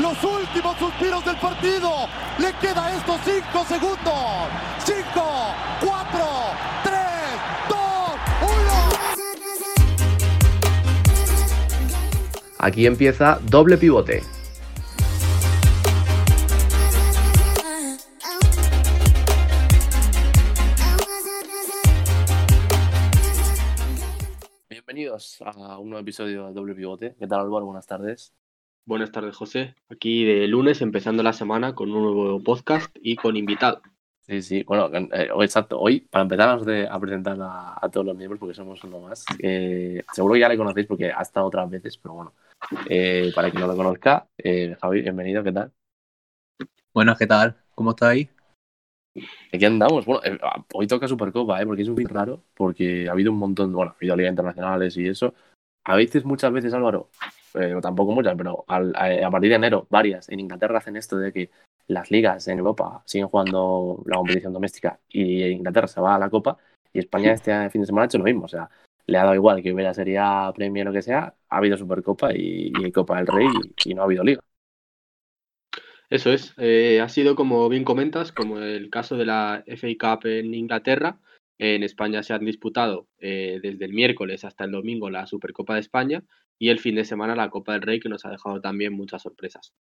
los últimos suspiros del partido. Le queda estos 5 segundos. 5, 4, 3, 2, 1. Aquí empieza doble pivote. Bienvenidos a un nuevo episodio de doble pivote. ¿Qué tal Álvaro? Buenas tardes. Buenas tardes, José. Aquí de lunes, empezando la semana con un nuevo podcast y con invitado. Sí, sí, bueno, eh, exacto. Hoy, para empezar a presentar a, todos los miembros, porque somos uno más, eh, seguro que ya le conocéis porque ha estado otras veces, pero bueno, eh, para quien no lo conozca, Javi, bienvenido, ¿qué tal? Buenas, ¿qué tal? ¿Cómo estáis? Aquí andamos. Bueno, hoy toca Supercopa, ¿eh? porque es un fin raro, porque ha habido un montón, bueno, ha habido ligas internacionales y eso. A veces, muchas veces, Álvaro, eh, tampoco muchas, pero a, partir de enero, varias en Inglaterra hacen esto de que las ligas en Europa siguen jugando la competición doméstica y Inglaterra se va a la Copa y España este fin de semana ha hecho lo mismo. O sea, le ha dado igual que hubiera Sería Premier o lo que sea, ha habido Supercopa y, Copa del Rey y, no ha habido liga. Eso es, eh, ha sido como bien comentas, como el caso de la FA Cup en Inglaterra. En España se han disputado eh, desde el miércoles hasta el domingo la Supercopa de España y el fin de semana la Copa del Rey, que nos ha dejado también muchas sorpresas.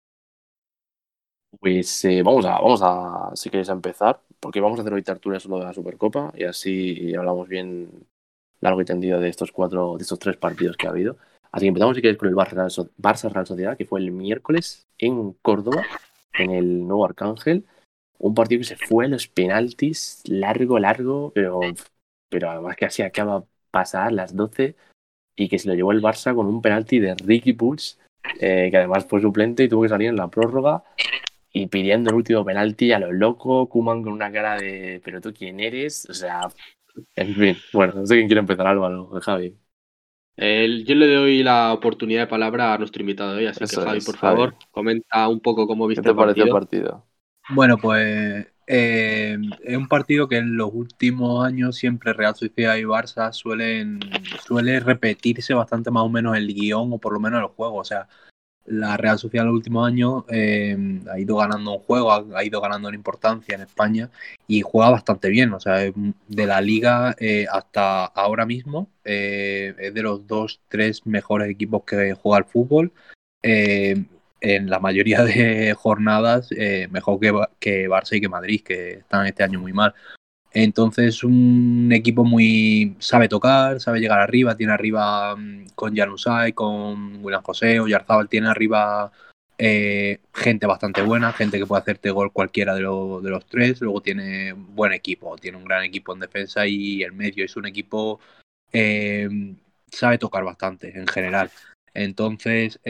Pues eh, vamos, a, vamos a, si queréis, empezar, porque vamos a hacer hoy tertulia solo de la Supercopa y así hablamos bien largo y tendido de estos cuatro, de estos tres partidos que ha habido. Así que empezamos, si queréis, con el Barça Real Sociedad, que fue el miércoles en Córdoba, en el nuevo Arcángel. Un partido que se fue los penaltis, largo, largo, pero, pero además que así acaba pasar las 12 y que se lo llevó el Barça con un penalti de Ricky Puig, eh, que además fue suplente y tuvo que salir en la prórroga y pidiendo el último penalti a lo loco, Kuman con una cara de ¿pero tú quién eres? O sea, en fin, bueno, no sé quién quiere empezar, Álvaro, Javi. yo le doy la oportunidad de palabra a nuestro invitado de hoy, así que Javi, por favor, comenta un poco cómo viste ¿Qué te el partido. el partido. Bueno, pues eh, es un partido que en los últimos años siempre Real Sociedad y Barça suelen suele repetirse bastante más o menos el guion o por lo menos el juego. O sea, la Real Sociedad en los últimos años eh, ha ido ganando un juego, ha, ido ganando en importancia en España y juega bastante bien. O sea, de la liga eh, hasta ahora mismo es de los dos, tres mejores equipos que juega el fútbol en la mayoría de jornadas eh, mejor que, que Barça y que Madrid, que están este año muy mal. Entonces, un equipo muy. sabe tocar, sabe llegar arriba, tiene arriba mm, con Janusay, con William José o Yarzábal, tiene arriba eh, gente bastante buena, gente que puede hacerte gol cualquiera de, de, los tres. Luego tiene buen equipo, tiene un gran equipo en defensa y el medio es un equipo. Eh, sabe tocar bastante en general. Entonces,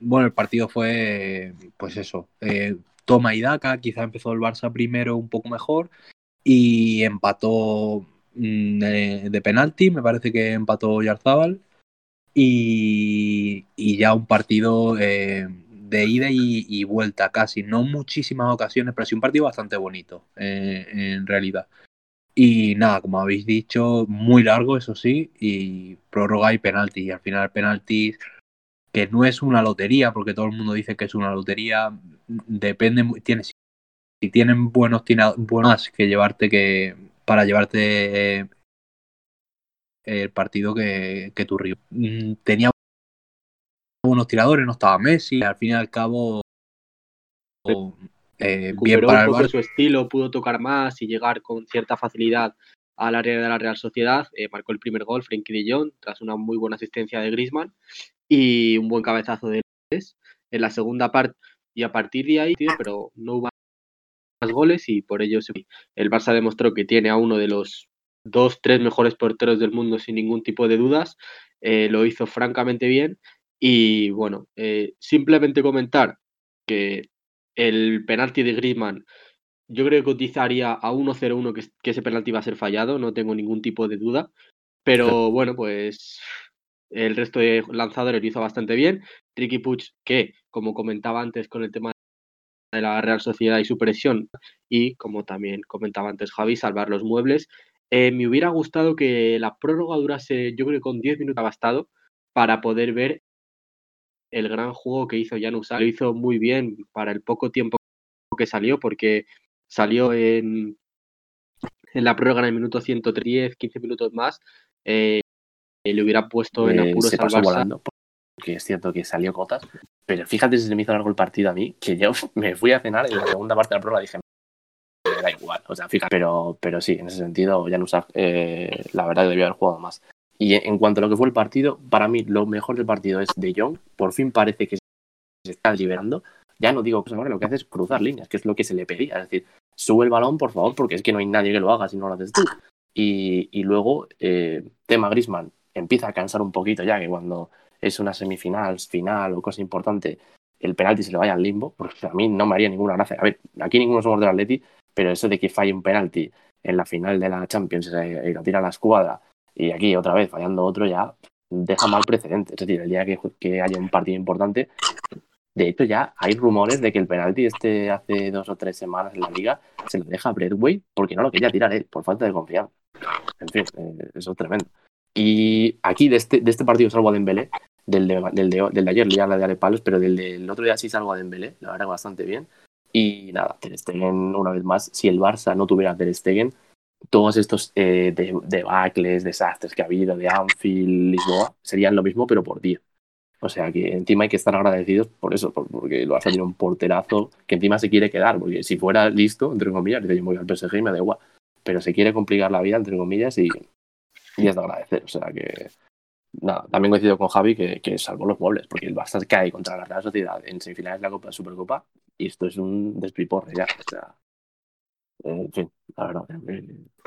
bueno, el partido fue, pues eso, eh, toma y daca, quizá empezó el Barça primero un poco mejor y empató mm, de, penalti, me parece que empató Yarzábal y, ya un partido eh, de ida y, vuelta casi, no muchísimas ocasiones, pero sí un partido bastante bonito eh, en realidad. Y nada, como habéis dicho, muy largo, eso sí, y prórroga y penalti. Y al final, penaltis que no es una lotería, porque todo el mundo dice que es una lotería, depende, tiene, si tienen buenos, buenos que llevarte que para llevarte eh, el partido que, que tu río. Mm, tenía buenos tiradores, no estaba Messi, al fin y al cabo eh, bien para el su estilo, pudo tocar más y llegar con cierta facilidad al área de la Real Sociedad. Eh, marcó el primer gol, Frenkie de Jong, tras una muy buena asistencia de Griezmann y un buen cabezazo de en la segunda parte. Y a partir de ahí, pero no hubo más goles y por ello el Barça demostró que tiene a uno de los dos, tres mejores porteros del mundo sin ningún tipo de dudas, eh, lo hizo francamente bien. Y bueno, eh, simplemente comentar que el penalti de Griezmann yo creo que cotizaría a 1-0-1 que, que ese penalti va a ser fallado, no tengo ningún tipo de duda, pero bueno, pues el resto de lanzadores lo hizo bastante bien. Tricky Puch, que como comentaba antes con el tema de la Real Sociedad y su presión, y como también comentaba antes Javi, salvar los muebles. Eh, me hubiera gustado que la prórroga durase, yo creo que con 10 minutos bastado para poder ver el gran juego que hizo Janus. Lo hizo muy bien para el poco tiempo que salió, porque salió en, en la prórroga en el minuto 110, 15 minutos más. Eh, le hubiera puesto en Eh, apuros se al pasó Barça. volando, porque es cierto que salió cotas, pero fíjate si se me hizo largo el partido a mí, que yo me fui a cenar y en la segunda parte de la prueba dije, me da igual, o sea, fíjate, pero, pero sí, en ese sentido, Januzaj, eh, la verdad que debió haber jugado más. Y en, cuanto a lo que fue el partido, para mí lo mejor del partido es De Jong, por fin parece que se está liberando, ya no digo cosas ahora, lo que hace es cruzar líneas, que es lo que se le pedía, es decir, sube el balón, por favor, porque es que no hay nadie que lo haga si no lo haces tú. Y, y luego, eh, tema Grisman, empieza a cansar un poquito ya, que cuando es una semifinal, final o cosa importante, el penalti se le vaya al limbo, porque a mí no me haría ninguna gracia. A ver, aquí ninguno somos del Atleti, pero eso de que falle un penalti en la final de la Champions eh, y lo tira la escuadra y aquí otra vez fallando otro ya deja mal precedente. Es decir, el día que, que haya un partido importante, de hecho ya hay rumores de que el penalti este hace dos o tres semanas en la liga se lo deja a Bradway porque no lo quería tirar él, por falta de confianza. En fin, eh, eso es tremendo. Y aquí de este, de este partido salvo a Dembélé, del de, del de, del de ayer ya la de Palos, pero del, del otro día sí salgo a Dembélé, la verdad bastante bien. Y nada, Ter Stegen, una vez más, si el Barça no tuviera Ter Stegen, todos estos eh, de- debacles, desastres que ha habido de Anfield, Lisboa, serían lo mismo, pero por día. O sea que encima hay que estar agradecidos por eso, por- porque el Barça tiene un porterazo que encima se quiere quedar, porque si fuera listo, entre comillas, dice yo voy al PSG y me da igual, pero se quiere complicar la vida, entre comillas, y, y es de agradecer. O sea que, nada, también coincido con Javi que, que salvó los muebles, porque el Barça cae contra la Real Sociedad en semifinales de la Copa Supercopa y esto es un despiporre ya. O sea, eh, en fin, la verdad.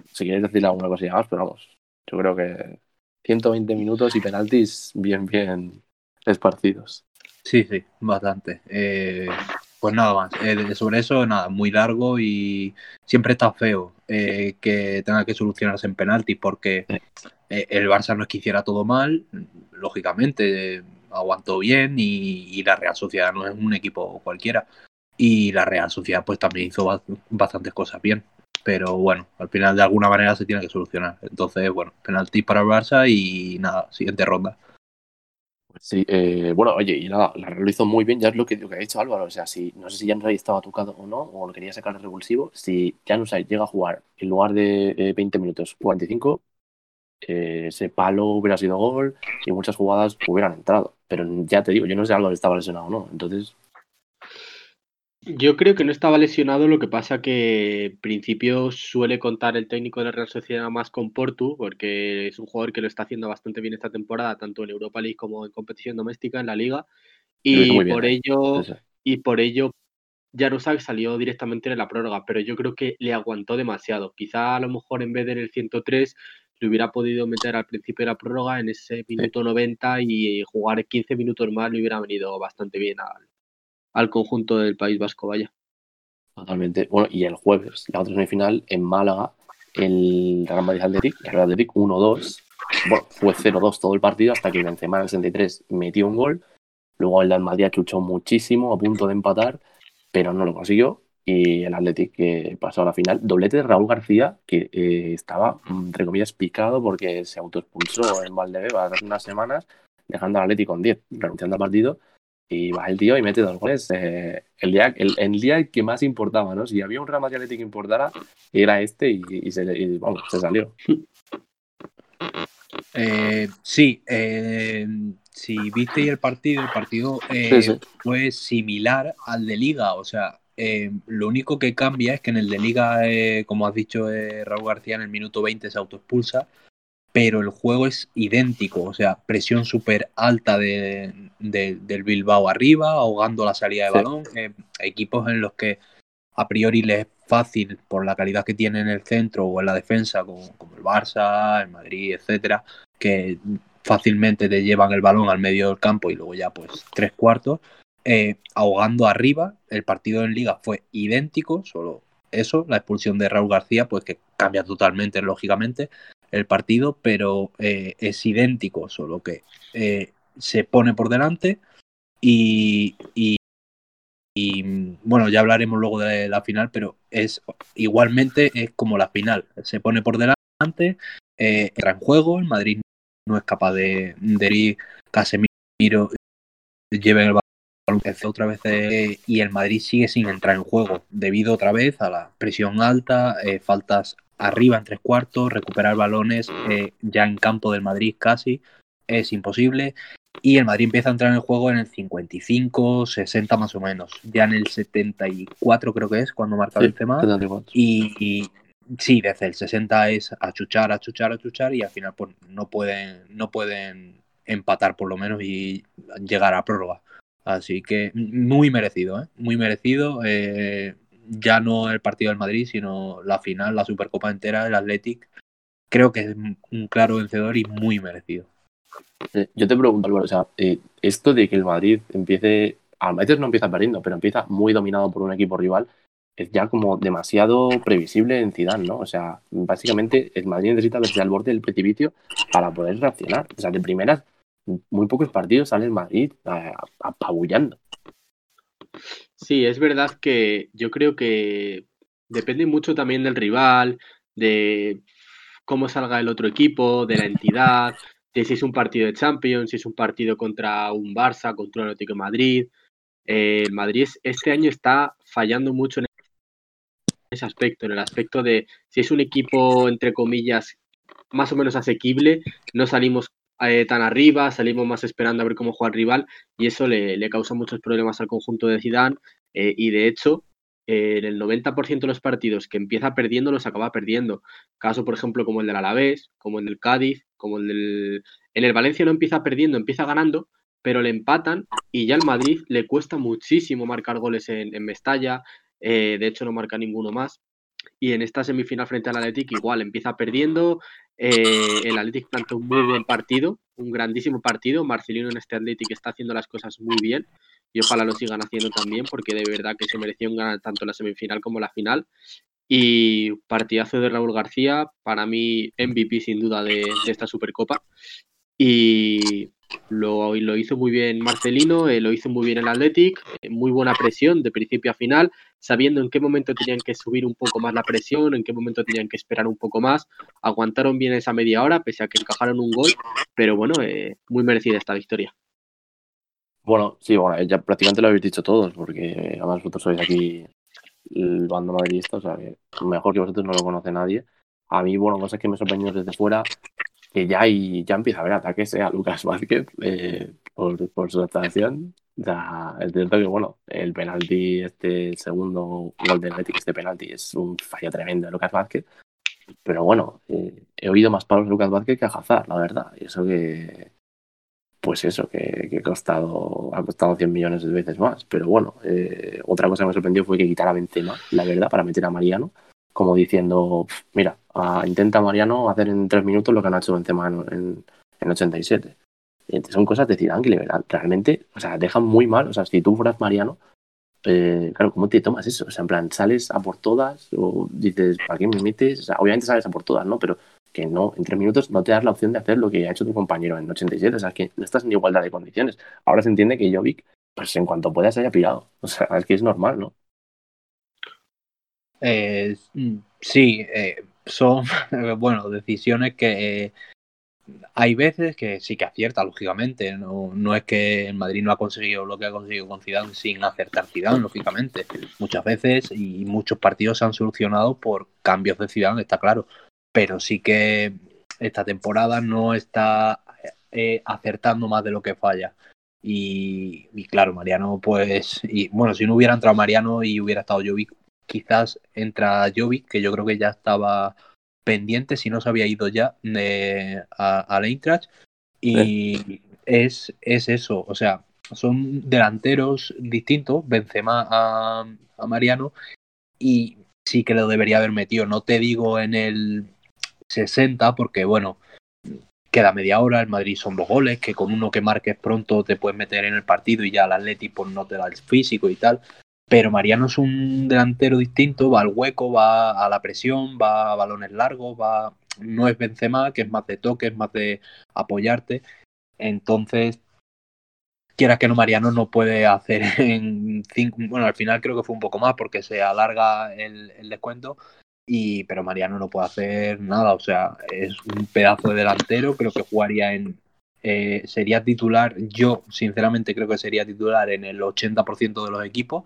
Si quieres decir alguna cosilla más, pero vamos, yo creo que 120 minutos y penaltis bien, bien esparcidos. Sí, sí, bastante. Eh, pues nada más. Eh, sobre eso, nada, muy largo y siempre está feo eh, que tenga que solucionarse en penaltis porque eh, el Barça no es que hiciera todo mal, lógicamente aguantó bien y, y la Real Sociedad no es un equipo cualquiera. Y la Real Sociedad pues también hizo ba- bastantes cosas bien. Pero bueno, al final de alguna manera se tiene que solucionar. Entonces, bueno, penaltis para el Barça y nada, siguiente ronda. Sí, eh, bueno, oye, y nada, la Real muy bien, ya es lo que, lo que ha dicho Álvaro, o sea, si no sé si Januzaj estaba tocado o no, o lo quería sacar de revulsivo, si Januzaj llega a jugar en lugar de eh, 20 minutos, 45, eh, ese palo hubiera sido gol y muchas jugadas hubieran entrado, pero ya te digo, yo no sé si Álvaro estaba lesionado o no, entonces, Yo creo que no estaba lesionado, lo que pasa que en principio suele contar el técnico de la Real Sociedad más con Portu, porque es un jugador que lo está haciendo bastante bien esta temporada, tanto en Europa League como en competición doméstica en la liga. Y bien, por ¿eh? ello, entonces, y por ello Januzaj salió directamente en la prórroga, pero yo creo que le aguantó demasiado. Quizá a lo mejor en vez de en el 103 le hubiera podido meter al principio de la prórroga en ese minuto 90 y jugar 15 minutos más le hubiera venido bastante bien al, al conjunto del País Vasco, vaya. totalmente. Bueno, y el jueves, la otra semifinal en Málaga, el Real Madrid Athletic, el Real Athletic 1-2, bueno, fue 0-2 todo el partido hasta que Benzema en el 63 metió un gol, luego el Real Madrid luchó muchísimo a punto de empatar, pero no lo consiguió y el Athletic que pasó a la final. Doblete de Raúl García, que eh, estaba, entre comillas, picado porque se autoexpulsó en Valdebebas hace unas semanas, dejando al Athletic con 10, renunciando al partido. Y va el tío y mete dos goles. eh, el, día, el, el día que más importaba, ¿no? Si había un Real Madrid que importara, era este y, y se, y, vamos, se salió. Eh, sí, eh, si visteis el partido, el partido Sí, sí. fue similar al de Liga. O sea, lo único que cambia es que en el de Liga, como has dicho, Raúl García en el minuto 20 se autoexpulsa, pero el juego es idéntico. O sea, presión súper alta de, de- del Bilbao arriba, ahogando la salida de Sí. balón. eh, equipos en los que a priori les es fácil por la calidad que tiene en el centro o en la defensa, como, como el Barça, el Madrid, etcétera, que fácilmente te llevan el balón al medio del campo y luego ya pues tres cuartos, eh, ahogando arriba. El partido en liga fue idéntico, solo eso, la expulsión de Raúl García, pues que cambia totalmente, lógicamente, el partido, pero eh, es idéntico, solo que eh, se pone por delante y, y- y, bueno, ya hablaremos luego de la final, pero es igualmente es como la final, se pone por delante, eh, entra en juego, el Madrid no es capaz de, de ir Casemiro lleven el otra vez eh, y el Madrid sigue sin entrar en juego debido otra vez a la presión alta, eh, faltas arriba en tres cuartos, recuperar balones eh, ya en campo del Madrid casi es imposible. Y el Madrid empieza a entrar en el juego en el 55, 60 más o menos, ya en el 74 creo que es cuando marca el tema y, y, sí, desde el 60 es achuchar, achuchar, achuchar y al final pues no pueden no pueden empatar por lo menos y llegar a prórroga. Así que muy merecido, ¿eh? muy merecido. Eh, ya no el partido del Madrid, sino la final, la Supercopa entera, el Athletic. Creo que es un claro vencedor y muy merecido. Eh, yo te pregunto, Álvaro, o sea, eh, esto de que el Madrid empiece, a veces no empieza perdiendo, pero empieza muy dominado por un equipo rival, es ya como demasiado previsible en Zidane, ¿no? O sea, básicamente el Madrid necesita verse al borde del precipicio para poder reaccionar. O sea, de primeras muy pocos partidos sale el Madrid apabullando. Sí, es verdad que yo creo que depende mucho también del rival, de cómo salga el otro equipo, de la entidad, de si es un partido de Champions, si es un partido contra un Barça, contra un Atlético de Madrid. Eh, Madrid este año está fallando mucho en ese aspecto, en el aspecto de si es un equipo, entre comillas, más o menos asequible, no salimos eh, tan arriba, salimos más esperando a ver cómo juega el rival y eso le, causa muchos problemas al conjunto de Zidane eh, y de hecho en el 90% de los partidos que empieza perdiendo los acaba perdiendo. Caso, por ejemplo, como el del Alavés, como en el Cádiz, como el del... En el Valencia no empieza perdiendo, empieza ganando, pero le empatan y ya el Madrid le cuesta muchísimo marcar goles en, Mestalla, eh, de hecho no marca ninguno más. Y en esta semifinal frente al Athletic igual empieza perdiendo, eh, el Athletic plantó un muy buen partido, un grandísimo partido. Marcelino en este Athletic está haciendo las cosas muy bien y ojalá lo sigan haciendo también porque de verdad que se mereció ganar tanto la semifinal como la final. Y partidazo de Raúl García, para mí MVP sin duda de esta Supercopa. Y lo, lo, hizo muy bien Marcelino, eh, lo hizo muy bien el Athletic, eh, muy buena presión de principio a final, sabiendo en qué momento tenían que subir un poco más la presión, en qué momento tenían que esperar un poco más. Aguantaron bien esa media hora, pese a que encajaron un gol, pero bueno, eh, muy merecida esta victoria. Bueno, sí, bueno, ya prácticamente lo habéis dicho todos, porque además vosotros sois aquí el bando madridista, o sea, que mejor que vosotros no lo conoce nadie. A mí, bueno, cosas que me sorprendió desde fuera que ya, y ya empieza a haber ataques a Lucas Vázquez eh, por, por, su actuación. O es cierto que, bueno, el penalti, este segundo gol de Atlético, este penalti es un fallo tremendo de Lucas Vázquez. Pero bueno, eh, he oído más palos de Lucas Vázquez que a Hazard, la verdad. Y eso que, pues eso, que, que costado, ha costado 100 millones de veces más. Pero bueno, eh, otra cosa que me sorprendió fue que quitara a Benzema, la verdad, para meter a Mariano como diciendo, mira, intenta Mariano hacer en tres minutos lo que han hecho Benzema en, en, en 87. son cosas de Zidane que realmente, o sea, dejan muy mal. O sea, si tú fueras Mariano, eh, claro, ¿cómo te tomas eso? O sea, en plan, ¿sales a por todas? O dices, ¿para qué me metes? O sea, obviamente sales a por todas, ¿no? Pero que no, en tres minutos no te das la opción de hacer lo que ha hecho tu compañero en 87. O sea, que no estás en igualdad de condiciones. Ahora se entiende que Jovic, pues en cuanto pueda, se haya pirado. O sea, es que es normal, ¿no? Eh, sí, eh, son, bueno, decisiones que eh, hay veces que sí que acierta, lógicamente. No, no es que el Madrid no ha conseguido lo que ha conseguido con Zidane sin acertar Zidane, lógicamente. Muchas veces y muchos partidos se han solucionado por cambios de Zidane, está claro. Pero sí que esta temporada no está acertando más de lo que falla. Y, y, claro, Mariano, pues, y bueno, si no hubiera entrado Mariano y hubiera estado Jovic, quizás entra Jovic, que yo creo que ya estaba pendiente, si no se había ido ya de, a, a Eintracht. Y es, es eso, o sea, son delanteros distintos, Benzema a, a Mariano, y sí que lo debería haber metido. No te digo en el 60, porque bueno, queda media hora, el Madrid son dos goles, que con uno que marques pronto te puedes meter en el partido y ya el Atleti pues, no te da el físico y tal. Pero Mariano es un delantero distinto, va al hueco, va a la presión, va a balones largos, va no es Benzema, que es más de toque, es más de apoyarte. Entonces, quieras que no, Mariano no puede hacer en cinco, bueno, al final creo que fue un poco más porque se alarga el, descuento, y, pero Mariano no puede hacer nada, o sea, es un pedazo de delantero, creo que jugaría en, eh, sería titular, yo sinceramente creo que sería titular en el 80% de los equipos,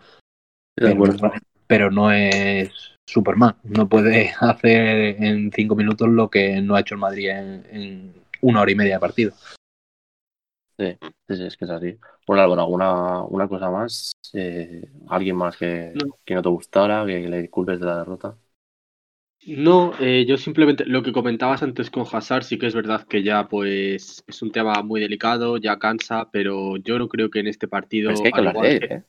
pero, no es Superman, no puede hacer en cinco minutos lo que no ha hecho el Madrid en, una hora y media de partido. Sí, sí, es que es así. Bueno, Álvaro, ¿alguna una cosa más? Eh, ¿Alguien más que no. que no te gustara, que le culpes de la derrota? No, eh, yo simplemente lo que comentabas antes con Hazard, sí que es verdad que ya pues es un tema muy delicado, ya cansa, pero yo no creo que en este partido, es que hay que hablar de él, que, ¿eh?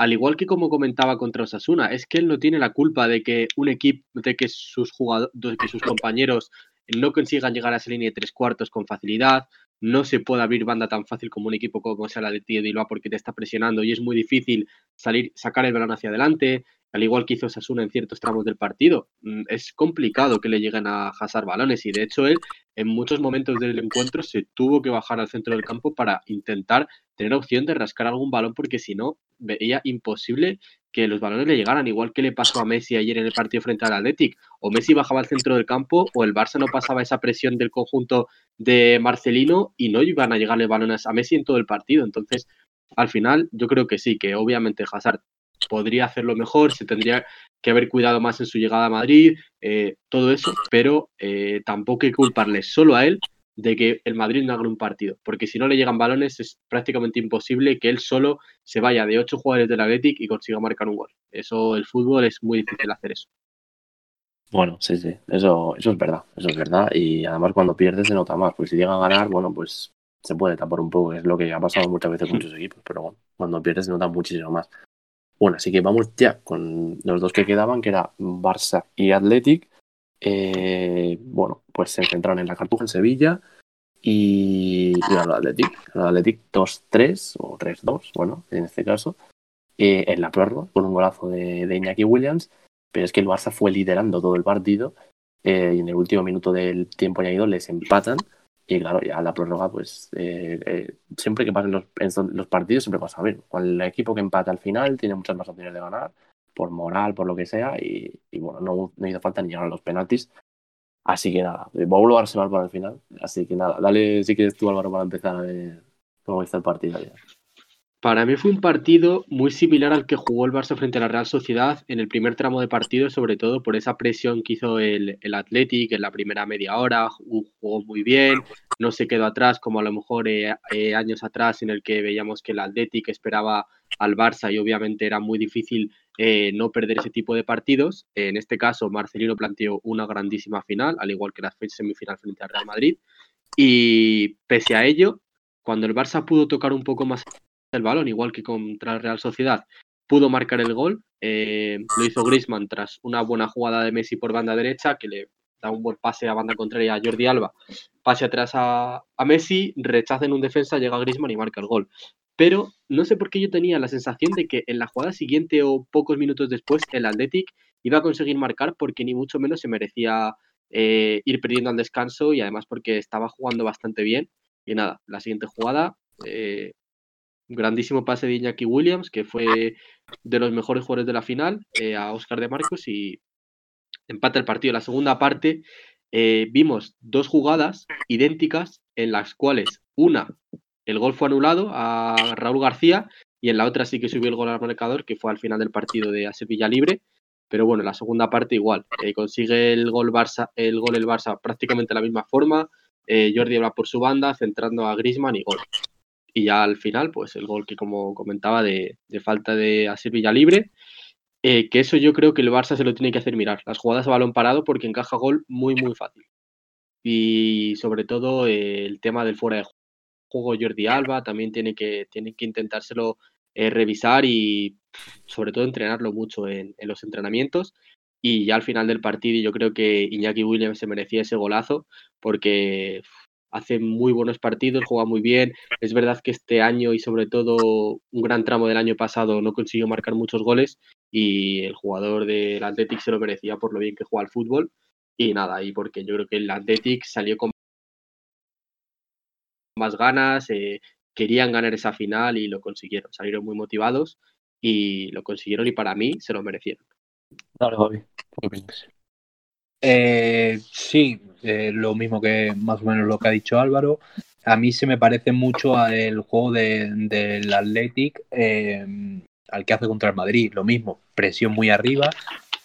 Al igual que como comentaba contra Osasuna, es que él no tiene la culpa de que un equipo, de que sus jugadores, de que sus compañeros no consigan llegar a esa línea de tres cuartos con facilidad, no se puede abrir banda tan fácil como un equipo como sea la de Tío Bilbao porque te está presionando y es muy difícil salir, sacar el balón hacia adelante, al igual que hizo Sasuna en ciertos tramos del partido. Mm, Es complicado que le lleguen a Hazard balones y de hecho él en muchos momentos del encuentro se tuvo que bajar al centro del campo para intentar tener opción de rascar algún balón porque si no veía imposible que los balones le llegaran, igual que le pasó a Messi ayer en el partido frente al Athletic. O Messi bajaba al centro del campo o el Barça no pasaba esa presión del conjunto de Marcelino y no iban a llegarle balones a Messi en todo el partido. Entonces, al final, yo creo que sí, que obviamente Hazard podría hacerlo mejor, se tendría que haber cuidado más en su llegada a Madrid, eh, todo eso, pero eh, tampoco hay que culparle solo a él de que el Madrid no haga un partido, porque si no le llegan balones es prácticamente imposible que él solo se vaya de ocho jugadores del Athletic y consiga marcar un gol. Eso, el fútbol es muy difícil hacer eso. Bueno, sí, sí, eso, eso es verdad, eso es verdad. Y además cuando pierdes se nota más, porque si llega a ganar, bueno, pues se puede tapar un poco, es lo que ha pasado muchas veces con muchos equipos, pero bueno, cuando pierdes se nota muchísimo más. Bueno, así que vamos ya con los dos que quedaban, que era Barça y Athletic. Eh, bueno, pues se centraron en la Cartuja en Sevilla y, y el Athletic. El Athletic 2-3 o 3-2, bueno, en este caso, eh, en la prórroga, con un golazo de, de Iñaki Williams. Pero es que el Barça fue liderando todo el partido eh, y en el último minuto del tiempo añadido les empatan. Y claro, ya la prórroga, pues eh, siempre que pasen los, los partidos, siempre pasa bien. El equipo que empata al final tiene muchas más opciones de ganar, por moral, por lo que sea, y, y bueno, no, no hizo falta ni llegar a los penaltis. Así que nada, a Arsenal para el final. Así que nada, dale si quieres tú, Álvaro, para empezar a ver cómo está el partido ya. Para mí fue un partido muy similar al que jugó el Barça frente a la Real Sociedad en el primer tramo de partido, sobre todo por esa presión que hizo el, el Athletic en la primera media hora, jugó muy bien, no se quedó atrás como a lo mejor eh, eh, años atrás en el que veíamos que el Athletic esperaba al Barça y obviamente era muy difícil eh, no perder ese tipo de partidos. En este caso, Marcelino planteó una grandísima final, al igual que la semifinal frente al Real Madrid. Y pese a ello, cuando el Barça pudo tocar un poco más el balón, igual que contra el Real Sociedad, pudo marcar el gol. Eh, lo hizo Griezmann tras una buena jugada de Messi por banda derecha, que le da un buen pase a banda contraria a Jordi Alba, pase atrás a, a Messi, rechaza en un defensa, llega Griezmann y marca el gol. Pero no sé por qué yo tenía la sensación de que en la jugada siguiente o pocos minutos después el Athletic iba a conseguir marcar porque ni mucho menos se merecía eh, ir perdiendo al descanso y además porque estaba jugando bastante bien. Y nada, la siguiente jugada, eh, grandísimo pase de Iñaki Williams, que fue de los mejores jugadores de la final, eh, a Oscar de Marcos y empata el partido. La segunda parte vimos dos jugadas idénticas en las cuales una, el gol fue anulado a Raúl García y en la otra sí que subió el gol al marcador, que fue al final del partido de a Sevilla Libre. Pero bueno, la segunda parte igual. Eh, consigue el gol, Barça, el gol el Barça prácticamente de la misma forma. Eh, Jordi va por su banda, centrando a Grisman y gol. Y ya al final, pues el gol que como comentaba de, falta de a Sevilla Libre. Eh, que eso yo creo que el Barça se lo tiene que hacer mirar. Las jugadas a balón parado porque encaja gol muy, muy fácil. Y sobre todo el tema del fuera de juego Jordi Alba también tiene que, tiene que intentárselo eh, revisar y sobre todo entrenarlo mucho en, en, los entrenamientos. Y ya al final del partido yo creo que Iñaki Williams se merecía ese golazo porque hace muy buenos partidos, juega muy bien. Es verdad que este año y sobre todo un gran tramo del año pasado no consiguió marcar muchos goles y el jugador del Athletic se lo merecía por lo bien que juega al fútbol. Y nada, y porque yo creo que el Athletic salió con más ganas, eh, querían ganar esa final y lo consiguieron. Salieron muy motivados y lo consiguieron y para mí se lo merecieron. Dale. Eh, sí, eh, lo mismo que más o menos lo que ha dicho Álvaro. a mí se me parece mucho al juego del de, Athletic eh, al que hace contra el Madrid. Lo mismo, presión muy arriba.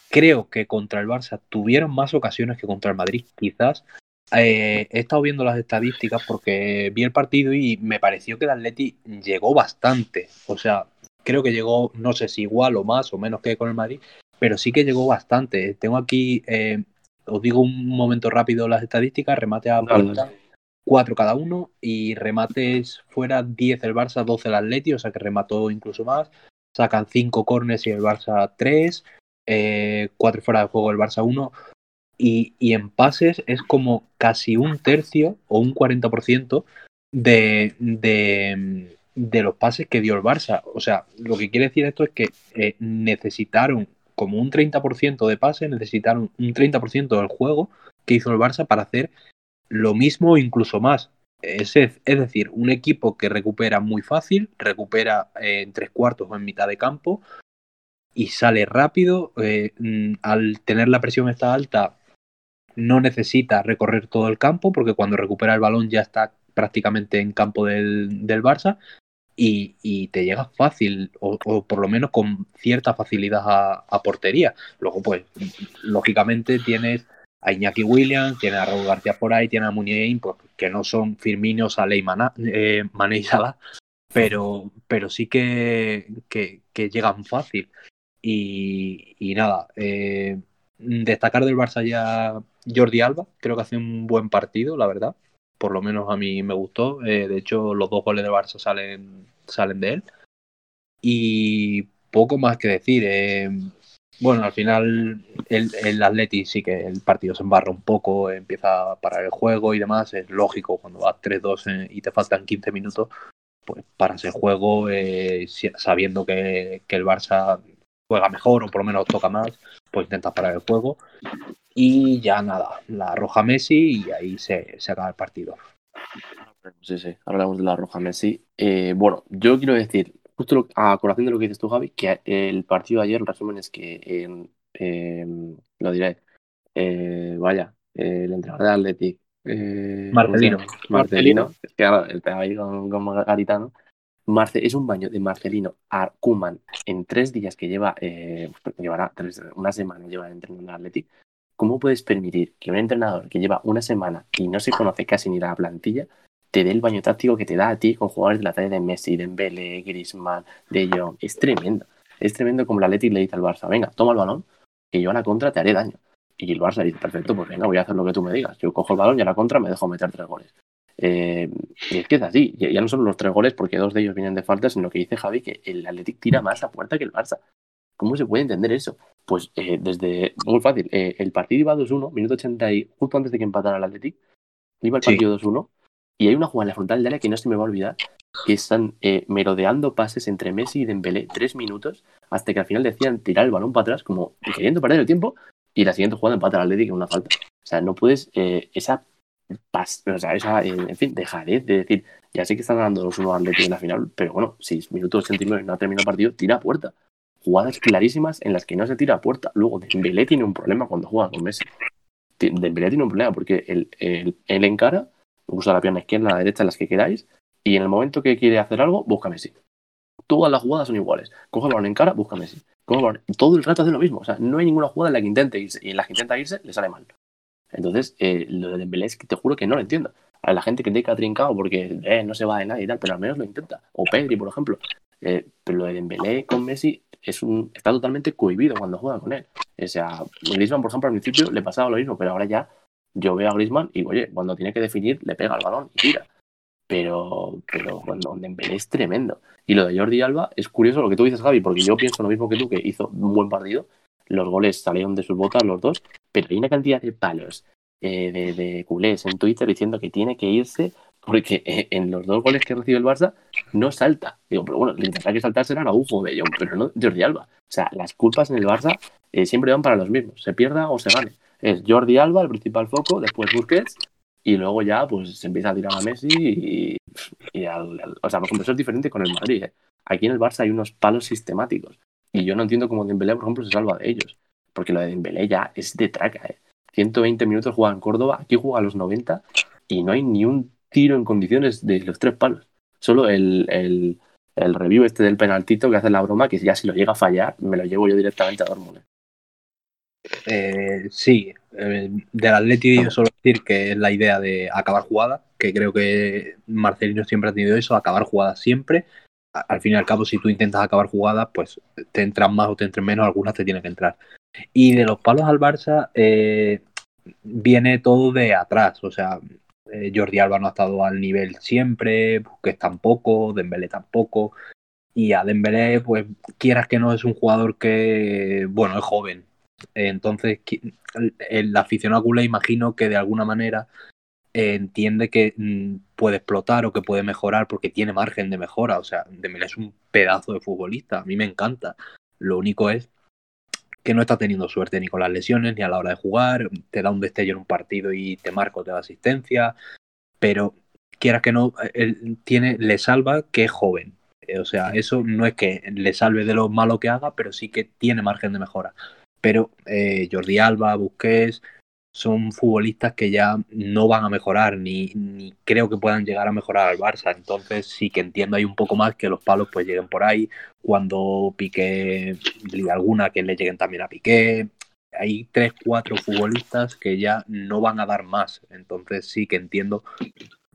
Creo que contra el Barça tuvieron más ocasiones que contra el Madrid, quizás. Eh, he estado viendo las estadísticas porque vi el partido y me pareció que el Athletic llegó bastante. O sea, creo que llegó, no sé si igual o más o menos que con el Madrid, pero sí que llegó bastante. Tengo aquí, eh, os digo un momento rápido las estadísticas, remate a puerta, 4 cada uno y remates fuera 10 el Barça, 12 el Atleti, o sea que remató incluso más. Sacan 5 cornes y el Barça 3, 4 eh, fuera de juego el Barça 1. Y, y, en pases es como casi un tercio o un 40% de, de, de los pases que dio el Barça. O sea, lo que quiere decir esto es que eh, necesitaron como un 30% de pases, necesitaron un 30% del juego que hizo el Barça para hacer lo mismo o incluso más. Es, es, decir, un equipo que recupera muy fácil, recupera eh, en tres cuartos o en mitad de campo y sale rápido. Eh, mm, al tener la presión esta alta, no necesita recorrer todo el campo porque cuando recupera el balón ya está prácticamente en campo del, del Barça y, y, te llega fácil o, por lo menos con cierta facilidad a, portería. Luego, pues, lógicamente tienes a Iñaki Williams, tiene a Raúl García por ahí, tiene a Muniain, pues, que no son Firmino, Sale y eh, y pero, pero sí que, que, que llegan fácil. Y, y nada, eh, destacar del Barça ya Jordi Alba, creo que hace un buen partido, la verdad. Por lo menos a mí me gustó. Eh, de hecho, los dos goles del Barça salen, salen de él. Y poco más que decir. Eh, bueno, al final el, el Atleti sí que el partido se embarra un poco, empieza a parar el juego y demás. Es lógico cuando vas 3-2 y te faltan 15 minutos, pues paras el juego eh, sabiendo que, que, el Barça juega mejor o por lo menos toca más, pues intentas parar el juego. Y ya nada, la roja Messi y ahí se, se acaba el partido. Sí, sí, hablamos de la roja Messi. Eh, bueno, yo quiero decir, justo lo, a colación de lo que dices tú, Javi, que el partido de ayer, el resumen es que, eh, eh, lo diré, eh, vaya, el entrenador de Athletic, Marcelino. Marcelino, es que ahora está ahí con, con Garitano. Marce, es un baño de Marcelino a Kuman en tres días que lleva, llevará tres, una semana lleva entrenando en Athletic. ¿Cómo puedes permitir que un entrenador que lleva una semana y no se conoce casi ni la plantilla te dé el baño táctico que te da a ti con jugadores de la talla de Messi, Dembele, Griezmann, De Jong. Es tremendo. Es tremendo como la Athletic le dice al Barça, venga, toma el balón, que yo a la contra te haré daño. Y el Barça dice, perfecto, pues venga, voy a hacer lo que tú me digas. Yo cojo el balón y a la contra me dejo meter tres goles. Eh, y es que es así. Ya no solo los tres goles, porque dos de ellos vienen de falta, sino que dice Javi que el Athletic tira más a puerta que el Barça. ¿Cómo se puede entender eso? Pues eh, desde. Muy fácil. Eh, el partido iba 2-1, minuto 80 y justo antes de que empatara el Athletic. Iba el partido sí. 2-1 y hay una jugada en la frontal de área que no se me va a olvidar, que están eh, merodeando pases entre Messi y Dembélé tres minutos, hasta que al final decían tirar el balón para atrás, como queriendo perder el tiempo, y la siguiente jugada empata al Atlético en una falta. O sea, no puedes, esa pas, o sea, esa, en fin, dejaré de decir, ya sé que están ganando los unos Atlético en la final, pero bueno, si minutos 89 y no ha terminado el partido, tira a puerta. Jugadas clarísimas en las que no se tira a puerta. Luego, Dembélé tiene un problema cuando juega con Messi. Dembélé tiene un problema porque él, él, él encara usa la pierna izquierda, la derecha, las que queráis, y en el momento que quiere hacer algo, busca Messi. Todas las jugadas son iguales. Coge el balón en cara, busca Messi. Coge el balón. Todo el rato hace lo mismo. O sea, no hay ninguna jugada en la que intente irse, y en la que intenta irse, le sale mal. Entonces, eh, lo de Dembélé es que te juro que no lo entiendo. A la gente que te ha trincado porque eh, no se va de nadie y tal, pero al menos lo intenta. O Pedri, por ejemplo. Eh, pero lo de Dembélé con Messi es un, está totalmente cohibido cuando juega con él. O sea, Griezmann, por ejemplo, al principio le pasaba lo mismo, pero ahora ya yo veo a Griezmann y, oye, cuando tiene que definir, le pega el balón y tira. Pero, pero cuando Dembélé es tremendo. Y lo de Jordi Alba es curioso lo que tú dices, Javi, porque yo pienso lo mismo que tú, que hizo un buen partido. Los goles salieron de sus botas, los dos, pero hay una cantidad de palos eh, de, de, culés en Twitter diciendo que tiene que irse porque eh, en los dos goles que recibe el Barça no salta. Digo, pero bueno, le tendrá que saltar será Araujo de Jong, pero no Jordi Alba. O sea, las culpas en el Barça eh, siempre van para los mismos, se pierda o se gane es Jordi Alba, el principal foco, después Busquets, y luego ya pues se empieza a tirar a Messi y, al, o sea, por ejemplo, eso es diferente con el Madrid. ¿eh? Aquí en el Barça hay unos palos sistemáticos y yo no entiendo cómo Dembélé, por ejemplo, se salva de ellos, porque lo de Dembélé ya es de traca. ¿eh? 120 minutos juega en Córdoba, aquí juega a los 90 y no hay ni un tiro en condiciones de los tres palos. Solo el, el, el review este del penaltito que hace la broma, que ya si lo llega a fallar, me lo llevo yo directamente a Dortmund. ¿eh? Eh, sí, eh, del Atleti suelo decir que es la idea de acabar jugada, que creo que Marcelino siempre ha tenido eso, acabar jugada siempre. Al fin y al cabo, si tú intentas acabar jugadas, pues te entran más o te entran menos, algunas te tienen que entrar. Y de los palos al Barça, eh, viene todo de atrás, o sea, eh, Jordi Alba no ha estado al nivel siempre, Busquets tampoco, Dembélé tampoco, y a Dembélé, pues quieras que no, es un jugador que, bueno, es joven, entonces, el, el aficionado culé imagino que de alguna manera eh, entiende que mm, puede explotar o que puede mejorar porque tiene margen de mejora. O sea, Dembélé es un pedazo de futbolista. A mí me encanta. Lo único es que no está teniendo suerte ni con las lesiones ni a la hora de jugar. Te da un destello en un partido y te marca o te da asistencia. Pero quieras que no, él tiene, le salva que es joven. Eh, O sea, eso no es que le salve de lo malo que haga, pero sí que tiene margen de mejora pero eh, Jordi Alba, Busquets, son futbolistas que ya no van a mejorar, ni, ni creo que puedan llegar a mejorar al Barça. Entonces sí que entiendo ahí un poco más que los palos pues lleguen por ahí, cuando Piqué alguna, que le lleguen también a Piqué. Hay tres, cuatro futbolistas que ya no van a dar más. Entonces sí que entiendo,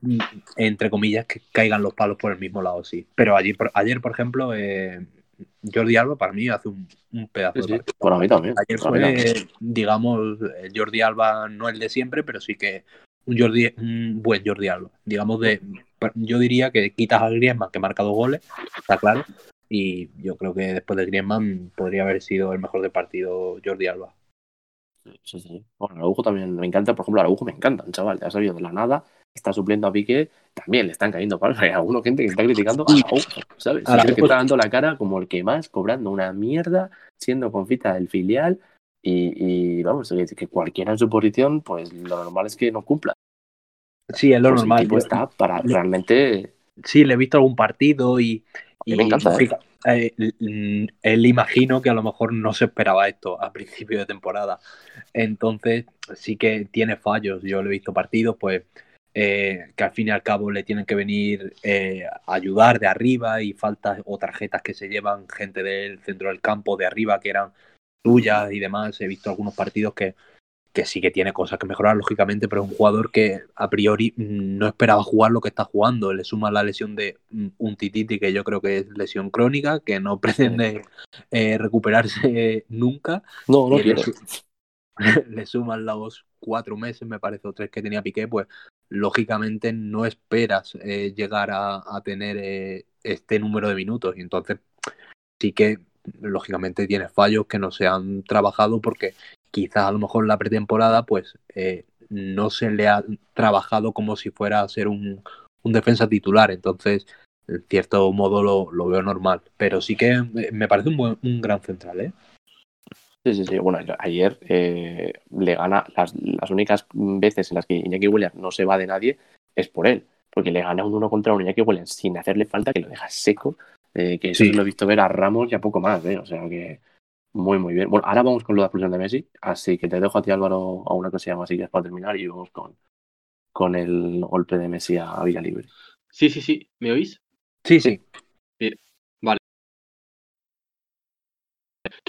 mm, entre comillas, que caigan los palos por el mismo lado, sí. Pero ayer, por- ayer por ejemplo, eh, Jordi Alba para mí hace un, un pedazo Sí, de partido. Para mí también. Ayer para mí también. fue, digamos, eh, Jordi Alba no el de siempre, pero sí que un, Jordi, un buen Jordi Alba. Digamos, de, yo diría que quitas a Griezmann, que marca dos goles, está claro, y yo creo que después de Griezmann podría haber sido el mejor del partido Jordi Alba. Sí, sí. Bueno, Araujo también me encanta. Por ejemplo, Araujo me encanta, un chaval. Ya ha salido de la nada. Está supliendo a Piqué. También le están cayendo palos. Hay alguna gente que está criticando a Araujo, ¿sabes? Cree que está dando la cara como el que más, cobrando una mierda, siendo confita del filial. Y, y vamos, que, cualquiera en su posición, pues lo normal es que no cumpla. Sí, es lo Pues el normal. tipo está para realmente. sí, le he visto algún partido y, me encanta, ¿eh? eh, él imagino que a lo mejor no se esperaba esto a principio de temporada. Entonces, sí que tiene fallos. Yo le he visto partidos, pues, eh, que al fin y al cabo le tienen que venir eh, a ayudar de arriba y faltas o tarjetas que se llevan gente del centro del campo de arriba que eran suyas y demás. He visto algunos partidos que, que sí que tiene cosas que mejorar, lógicamente, pero es un jugador que a priori mm, no esperaba jugar lo que está jugando. Le suma la lesión de mm, un tititi, que yo creo que es lesión crónica, que no pretende eh, recuperarse nunca. No, no quiere. le suman los cuatro meses, me parece, o tres que tenía Piqué, pues lógicamente no esperas eh, llegar a, tener eh, este número de minutos. Y entonces sí que lógicamente tiene fallos que no se han trabajado porque quizás a lo mejor la pretemporada pues eh, no se le ha trabajado como si fuera a ser un, un defensa titular. Entonces, en cierto modo lo, lo veo normal. Pero sí que eh, me parece un, buen- un gran central, ¿eh? Sí, sí, sí. Bueno, ayer eh, le gana las, las únicas veces en las que Iñaki Williams no se va de nadie es por él. Porque le gana un uno contra un Iñaki Williams sin hacerle falta, que lo deja seco. eh, que eso Sí. se lo he visto ver a Ramos y a poco más, ¿eh? O sea que muy, muy bien. Bueno, ahora vamos con lo de la expulsión de Messi. Así que te dejo a ti, Álvaro, a una cosilla más si quieres para terminar y vamos con, con el golpe de Messi a, a Villa Libre. Sí, sí, sí. ¿Me oís? Sí, sí.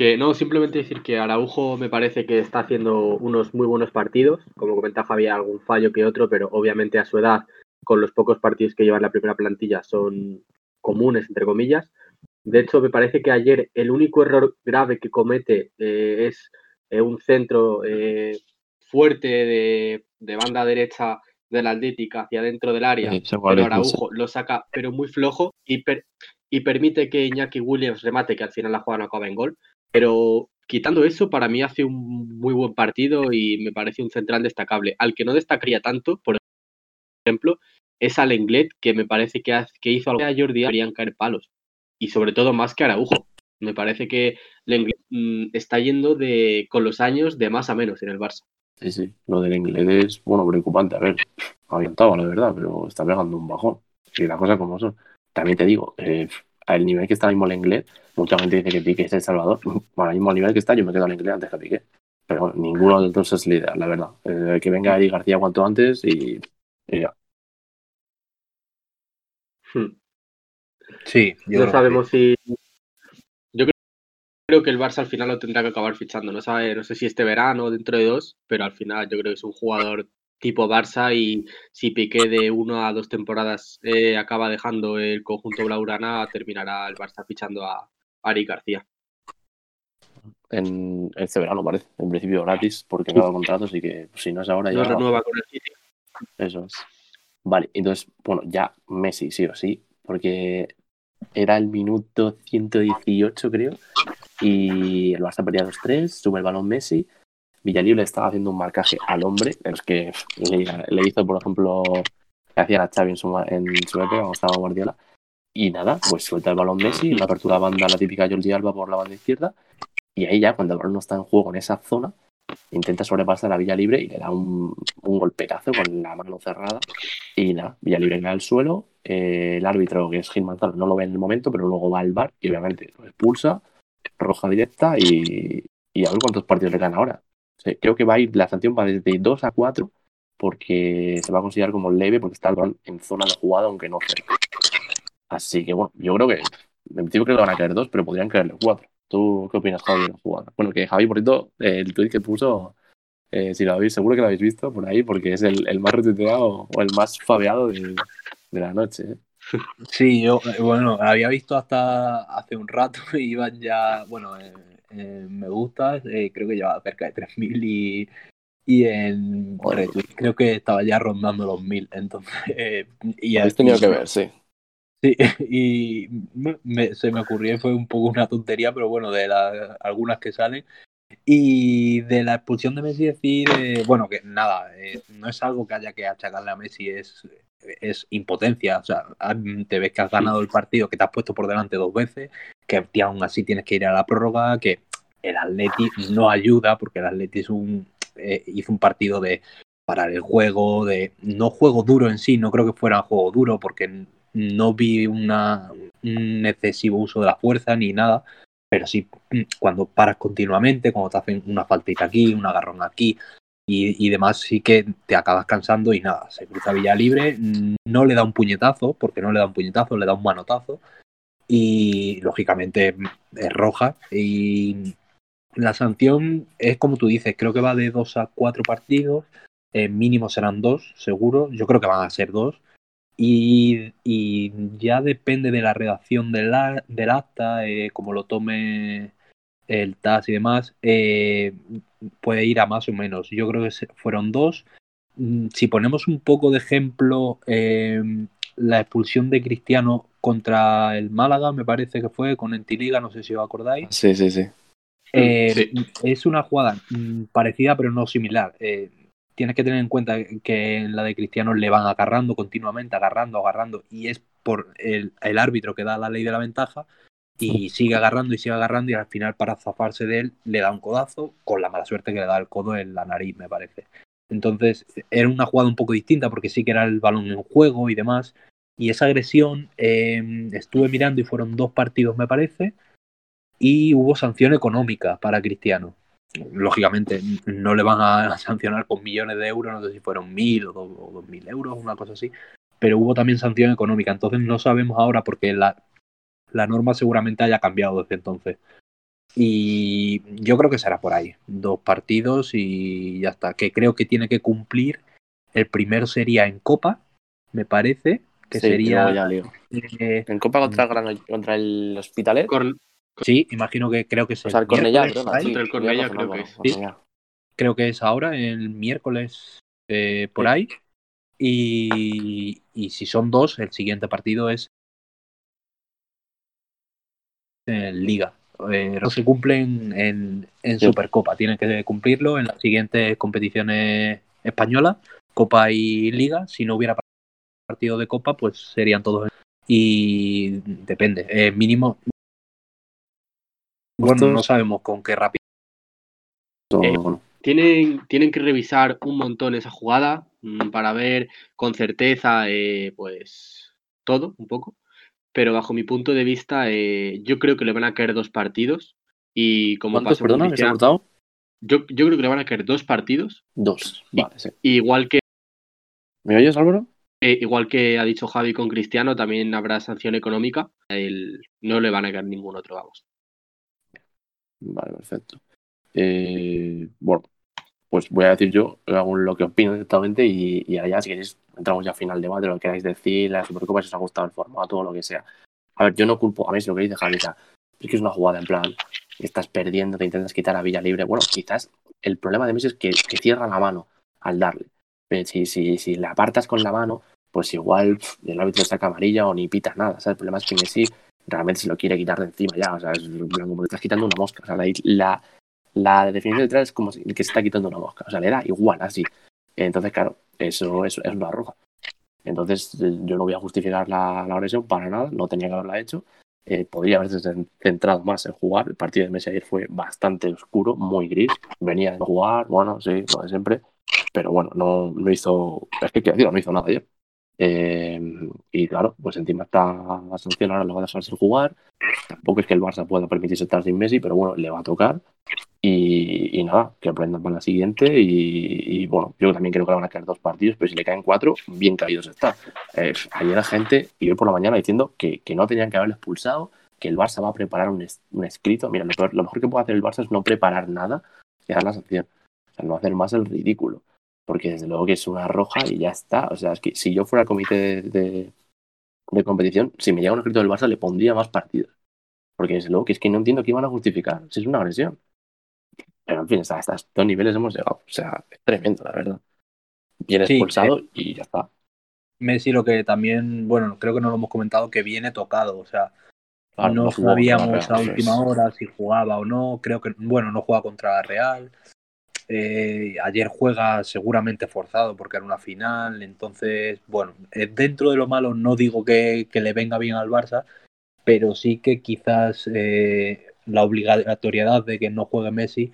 Que no, simplemente decir que Araujo me parece que está haciendo unos muy buenos partidos. Como comenta Javier, algún fallo que otro, pero obviamente a su edad, con los pocos partidos que lleva en la primera plantilla, son comunes, entre comillas. De hecho, me parece que ayer el único error grave que comete eh, es eh, un centro eh, fuerte de, de banda derecha de la Atlética hacia dentro del área. Sí, pero. Araujo lo saca, pero muy flojo y, per- y permite que Iñaki Williams remate, que al final la jugada no acaba en gol. Pero quitando eso, para mí hace un muy buen partido y me parece un central destacable. Al que no destacaría tanto, por ejemplo, es al Englet, que me parece que, hizo algo que a Jordi deberían caer palos. Y sobre todo más que Araujo. Me parece que Lenglet mm, está yendo de con los años de más a menos en el Barça. Sí, sí. Lo del inglés es, bueno, preocupante. A ver, avientaba, la verdad, pero está pegando un bajón. Y las cosas como son. También te digo, eh, al nivel que está ahora mismo el inglés, mucha gente dice que Piqué es el Salvador. Bueno, al mismo nivel que está, yo me quedo al inglés antes que a Piqué. Pero bueno, ninguno de los dos es la idea, la verdad. Eh, que venga Eric García cuanto antes y, y ya. Hmm. Sí, yo no sabemos si. Yo creo, creo que el Barça al final lo tendrá que acabar fichando. No, sabe, no sé si este verano o dentro de dos, pero al final yo creo que es un jugador tipo Barça y si Piqué de una a dos temporadas eh, acaba dejando el conjunto Blaurana, terminará el Barça fichando a Ari García. En este verano, parece. En principio gratis, porque acaba el contrato, así que pues, si no es ahora No ya. renueva con el City. Eso es. Vale, entonces, bueno, ya Messi, sí o sí, porque era el minuto 118, creo, y el Barça perdía 2-3, sube el balón Messi, Villalibre estaba haciendo un marcaje al hombre, es que le, hizo, por ejemplo, que hacía Xavi en su, en su época, cuando estaba Guardiola, y nada, pues suelta el balón Messi, la apertura banda, la típica Jordi Alba por la banda izquierda, y ahí ya, cuando el balón no está en juego en esa zona, intenta sobrepasar a Villa Libre y le da un, un golpetazo con la mano cerrada. Y nada, Villa Libre cae al suelo. eh, el árbitro, que es Gil Manzano, no lo ve en el momento, pero luego va al bar y obviamente lo expulsa, roja directa y, y a ver cuántos partidos le quedan ahora. Creo que va a ir, la sanción va desde 2 a 4 porque se va a considerar como leve porque está en zona de jugada, aunque no cerca. Así que bueno, yo creo que en principio creo que van a caer dos, pero podrían caerle cuatro. ¿Tú qué opinas, Javi, de la jugada? Bueno, que Javi, por cierto, el tweet que puso, eh, si lo habéis, seguro que lo habéis visto por ahí, porque es el, el más retuiteado o el más fabeado de, de la noche. ¿eh? Sí, yo, eh, bueno, había visto hasta hace un rato y iban ya, bueno, eh, eh, me gusta, eh, creo que llevaba cerca de 3.000 y, y en retweet creo que estaba ya rondando los 1.000, entonces, eh, y Habéis tenido que ver, sí. Sí, y me- se me ocurrió fue un poco una tontería, pero bueno, de las algunas que salen. Y de la expulsión de Messi decir, eh, bueno, que nada, eh, no es algo que haya que achacarle a Messi, es, es impotencia. O sea, ah, te ves que has ganado el partido, que te has puesto por delante dos veces, que aún así tienes que ir a la prórroga, que el Atleti no ayuda, porque el Atleti es un, eh, hizo un partido de parar el juego, de no juego duro en sí, no creo que fuera juego duro, porque no vi una, un excesivo uso de la fuerza ni nada, pero sí mm, cuando paras continuamente, cuando te hacen una faltita aquí, un agarrón aquí y, y demás, sí que te acabas cansando y nada, se cruza Villa Libre, no le da un puñetazo, porque no le da un puñetazo, le da un manotazo y lógicamente es roja y la sanción es como tú dices, creo que va de dos a cuatro partidos, eh, mínimo serán dos, seguro, yo creo que van a ser dos y, ya depende de la redacción del acta, eh, como lo tome el TAS y demás, eh, puede ir a más o menos. Yo creo que fueron dos. Mm, Si ponemos un poco de ejemplo, eh, la expulsión de Cristiano contra el Málaga, me parece que fue con Entiliga, no sé si os acordáis. Sí, sí, sí. Eh, Sí. Es una jugada mm, parecida pero no similar. Eh, tienes que tener en cuenta que en la de Cristiano le van agarrando continuamente, agarrando, agarrando, y es por el, el árbitro que da la ley de la ventaja y sigue agarrando y sigue agarrando y al final para zafarse de él le da un codazo con la mala suerte que le da el codo en la nariz, me parece. Entonces era una jugada un poco distinta porque sí que era el balón en juego y demás. Y esa agresión eh, estuve mirando y fueron dos partidos, me parece y hubo sanción económica para Cristiano. Lógicamente, no le van a sancionar con millones de euros, no sé si fueron mil o dos, o dos mil euros, una cosa así, pero hubo también sanción económica. Entonces no sabemos ahora porque la, la norma seguramente haya cambiado desde entonces. Y yo creo que será por ahí, dos partidos y ya está. Que creo que tiene que cumplir. El primero sería en Copa, me parece, que Sí, sería. ya eh, En Copa contra el, Gran- contra el Hospitalet. Sí, imagino que creo que es O sea, el Cornellá, sí, Contra el Cornellá creo que es. Creo que es ahora, el miércoles eh, por Sí. ahí. Y, y si son dos, el siguiente partido es en Liga. Eh, no se cumplen en, en Sí. Supercopa, tienen que cumplirlo en las siguientes competiciones españolas, Copa y Liga. Si no hubiera partido de Copa, pues serían todos. en- Y depende, eh, mínimo. Bueno, no sabemos con qué rápido. Eh, Bueno, Tienen, tienen que revisar un montón esa jugada mm, para ver con certeza, eh, pues, todo, un poco. Pero bajo mi punto de vista, eh, yo creo que le van a caer dos partidos. Y como ¿Cuántos, pasó con perdona, se ha cortado? yo, yo creo que le van a caer dos partidos. Dos. Vale, sí. Igual que ¿Me oyes, Álvaro? Eh, igual que ha dicho Javi con Cristiano, también habrá sanción económica. El, no le van a caer ningún otro, vamos. Vale, perfecto. Eh, bueno, pues voy a decir yo lo que opino directamente y, y allá, si queréis, entramos ya al final de debate, lo que queráis decir, la Supercopa, si os ha gustado el formato o lo que sea. A ver, yo no culpo, a mí si lo queréis dejar, es que es una jugada en plan, estás perdiendo, te intentas quitar a Villa Libre. Bueno, quizás el problema de Messi es que, que cierra la mano al darle. Si, si, si la apartas con la mano, pues igual el árbitro saca amarilla o ni pita nada. El problema es que Messi realmente se lo quiere quitar de encima ya. O sea, es como te estás quitando una mosca. O sea, la, la, definición detrás es como el que se está quitando una mosca. O sea, le da igual así. Entonces, claro, eso, eso es una roja. Entonces, yo no voy a justificar la, la agresión para nada. No tenía que haberla hecho. Eh, podría haberse centrado más en jugar. El partido de Messi ayer fue bastante oscuro, muy gris. Venía de jugar, bueno, sí, lo de siempre. Pero bueno, no, no hizo. Es que, quiero decir, no hizo nada ayer. Eh, y claro, pues encima está la sanción, ahora lo va a dejar sin jugar. Tampoco es que el Barça pueda permitirse estar sin Messi, pero bueno, le va a tocar. Y, nada, que aprendan para la siguiente. Y, bueno, yo también creo que le van a caer dos partidos, pero si le caen cuatro, bien caídos está. Eh, ayer la gente, y hoy por la mañana, diciendo que, no tenían que haberle expulsado, que el Barça va a preparar un, un escrito. Mira, lo, lo, mejor que puede hacer el Barça es no preparar nada y dar la sanción. O sea, no hacer más el ridículo porque desde luego que es una roja y ya está. O sea, es que si yo fuera comité de, de, competición, si me llega un escrito del Barça, le pondría más partidos. Porque desde luego que es que no entiendo qué iban a justificar, si es una agresión. Pero en fin, hasta, estos niveles hemos llegado. O sea, es tremendo, la verdad. Viene expulsado eh, y ya está. Messi lo que también, bueno, creo que no lo hemos comentado, que viene tocado, o sea, no sabíamos a última hora si jugaba o no, creo que, bueno, no juega contra la Real, eh, ayer juega seguramente forzado porque era una final, entonces, bueno, eh, dentro de lo malo no digo que, le venga bien al Barça, pero sí que quizás eh, la obligatoriedad de que no juegue Messi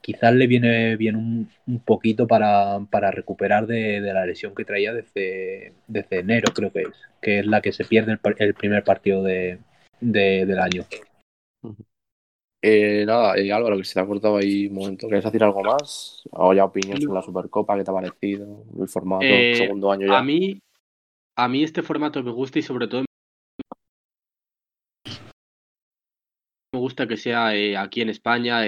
quizás le viene bien un, poquito para, para recuperar de, la lesión que traía desde, desde enero, creo que es, que es la que se pierde el, primer partido de, del año. Eh, nada, eh, Álvaro, que se te ha cortado ahí un momento. ¿Quieres decir algo más? ¿O ya opinión sobre la Supercopa? ¿Qué te ha parecido? ¿El formato? Eh, segundo año ya. A mí, a mí este formato me gusta y sobre todo me gusta que sea eh, aquí en España.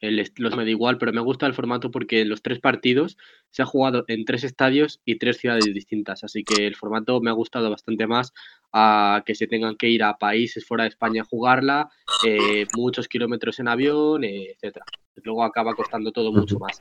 Los me da igual, pero me gusta el formato porque los tres partidos se ha jugado en tres estadios y tres ciudades distintas, así que el formato me ha gustado bastante más a que se tengan que ir a países fuera de España a jugarla, eh, muchos kilómetros en avión, eh, etcétera. Luego acaba costando todo mucho más.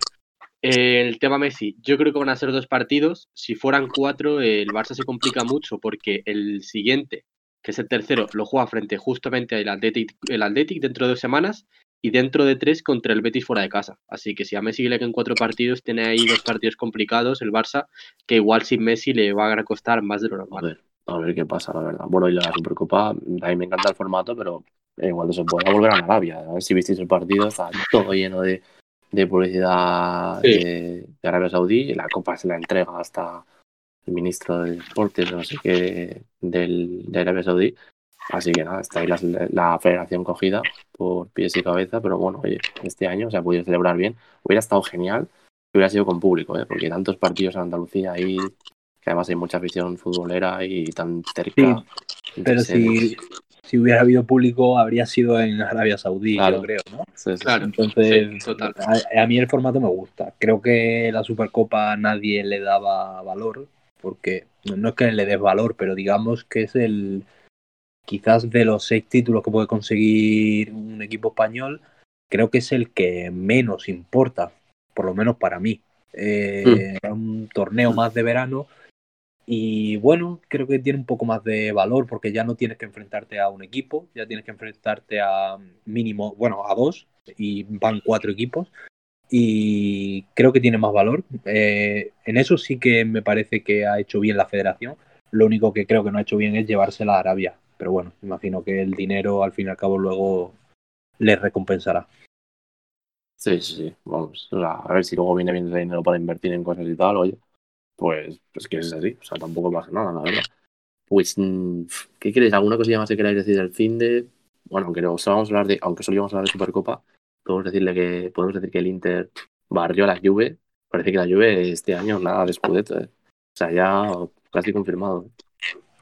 el tema Messi, yo creo que van a ser dos partidos. Si fueran cuatro, el Barça se complica mucho porque el siguiente, que es el tercero, lo juega frente justamente al Athletic, el Athletic dentro de dos semanas y dentro de tres contra el Betis fuera de casa. Así que si a Messi le quedan cuatro partidos, tiene ahí dos partidos complicados el Barça, que igual sin Messi le va a costar más de lo normal. A ver, a ver qué pasa, la verdad. Bueno, y la Supercopa, a mí me encanta el formato, pero igual se puede volver a Arabia. A ver si visteis el partido, está todo lleno de, publicidad de, Arabia Saudí. La Copa se la entrega hasta el ministro de Deportes, no sé qué, del, de Arabia Saudí. Así que nada, está ahí la, federación cogida por pies y cabeza, pero bueno, oye, este año se ha podido celebrar bien. Hubiera estado genial que hubiera sido con público, ¿eh? porque tantos partidos en Andalucía ahí, que además hay mucha afición futbolera y tan cerca. pero si, si, hubiera habido público, habría sido en Arabia Saudí, yo creo, ¿no? claro, Entonces, A, a, mí el formato me gusta. Creo que la Supercopa nadie le daba valor, porque no es que le des valor, pero digamos que es el quizás de los seis títulos que puede conseguir un equipo español, creo que es el que menos importa, por lo menos para mí. Eh, mm. Un torneo más de verano y bueno, creo que tiene un poco más de valor porque ya no tienes que enfrentarte a un equipo, ya tienes que enfrentarte a mínimo, bueno, a dos y van cuatro equipos y creo que tiene más valor. Eh, en eso sí que me parece que ha hecho bien la federación. Lo único que creo que no ha hecho bien es llevársela a Arabia. Pero bueno, imagino que el dinero al fin y al cabo luego le recompensará. Sí, sí, sí. Vamos, a ver si luego viene bien el dinero para invertir en cosas y tal, oye. Pues, pues que es así, o sea, tampoco pasa nada, la verdad. Pues, mm, ¿qué queréis? ¿Alguna cosilla más que queráis decir del fin de? Bueno, aunque vamos a hablar de, aunque solo íbamos a hablar de Supercopa, podemos decirle que, podemos decir que el Inter barrió a la Juve. Parece que la Juve este año nada de Scudetto, ¿eh? O sea, ya casi confirmado. Eh,